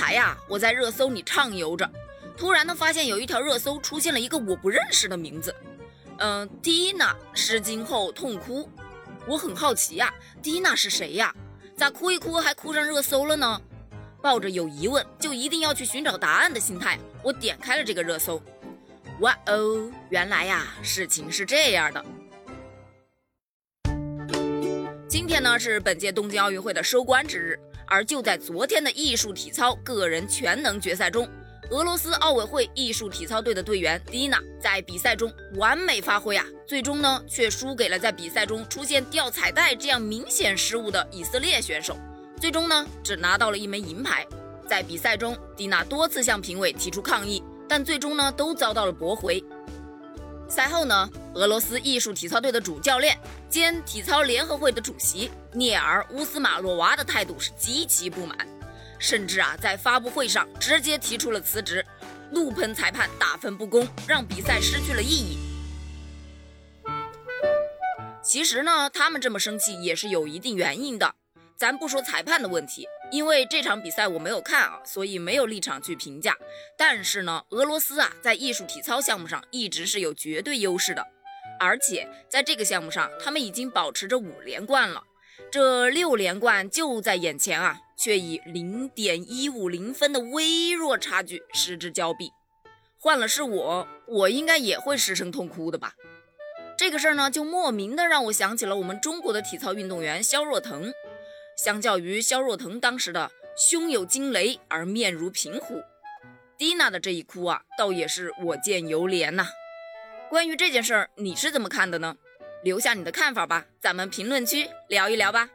才呀，我在热搜里畅游着，突然呢发现有一条热搜出现了一个我不认识的名字，嗯，蒂娜失经后痛哭。我很好奇呀，蒂娜是谁呀？咋哭一哭还哭上热搜了呢？抱着有疑问就一定要去寻找答案的心态，我点开了这个热搜。哇哦，原来呀，事情是这样的。今天呢是本届东京奥运会的收官之日，而就在昨天的艺术体操个人全能决赛中，俄罗斯奥委会艺术体操队的队员蒂娜在比赛中完美发挥啊，最终呢却输给了在比赛中出现掉彩带这样明显失误的以色列选手，最终呢只拿到了一枚银牌。在比赛中，蒂娜多次向评委提出抗议，但最终呢都遭到了驳回。赛后呢，俄罗斯艺术体操队的主教练兼体操联合会的主席涅尔乌斯马洛娃的态度是极其不满，甚至啊在发布会上直接提出了辞职，怒喷裁判打分不公，让比赛失去了意义。其实呢，他们这么生气也是有一定原因的，咱不说裁判的问题。因为这场比赛我没有看啊，所以没有立场去评价。但是呢，俄罗斯啊，在艺术体操项目上一直是有绝对优势的，而且在这个项目上，他们已经保持着五连冠了。这六连冠就在眼前啊，却以零点一五零分的微弱差距失之交臂。换了是我，我应该也会失声痛哭的吧？这个事儿呢，就莫名的让我想起了我们中国的体操运动员肖若腾。相较于肖若腾当时的胸有惊雷而面如平虎，蒂娜的这一哭啊，倒也是我见犹怜呐。关于这件事儿，你是怎么看的呢？留下你的看法吧，咱们评论区聊一聊吧。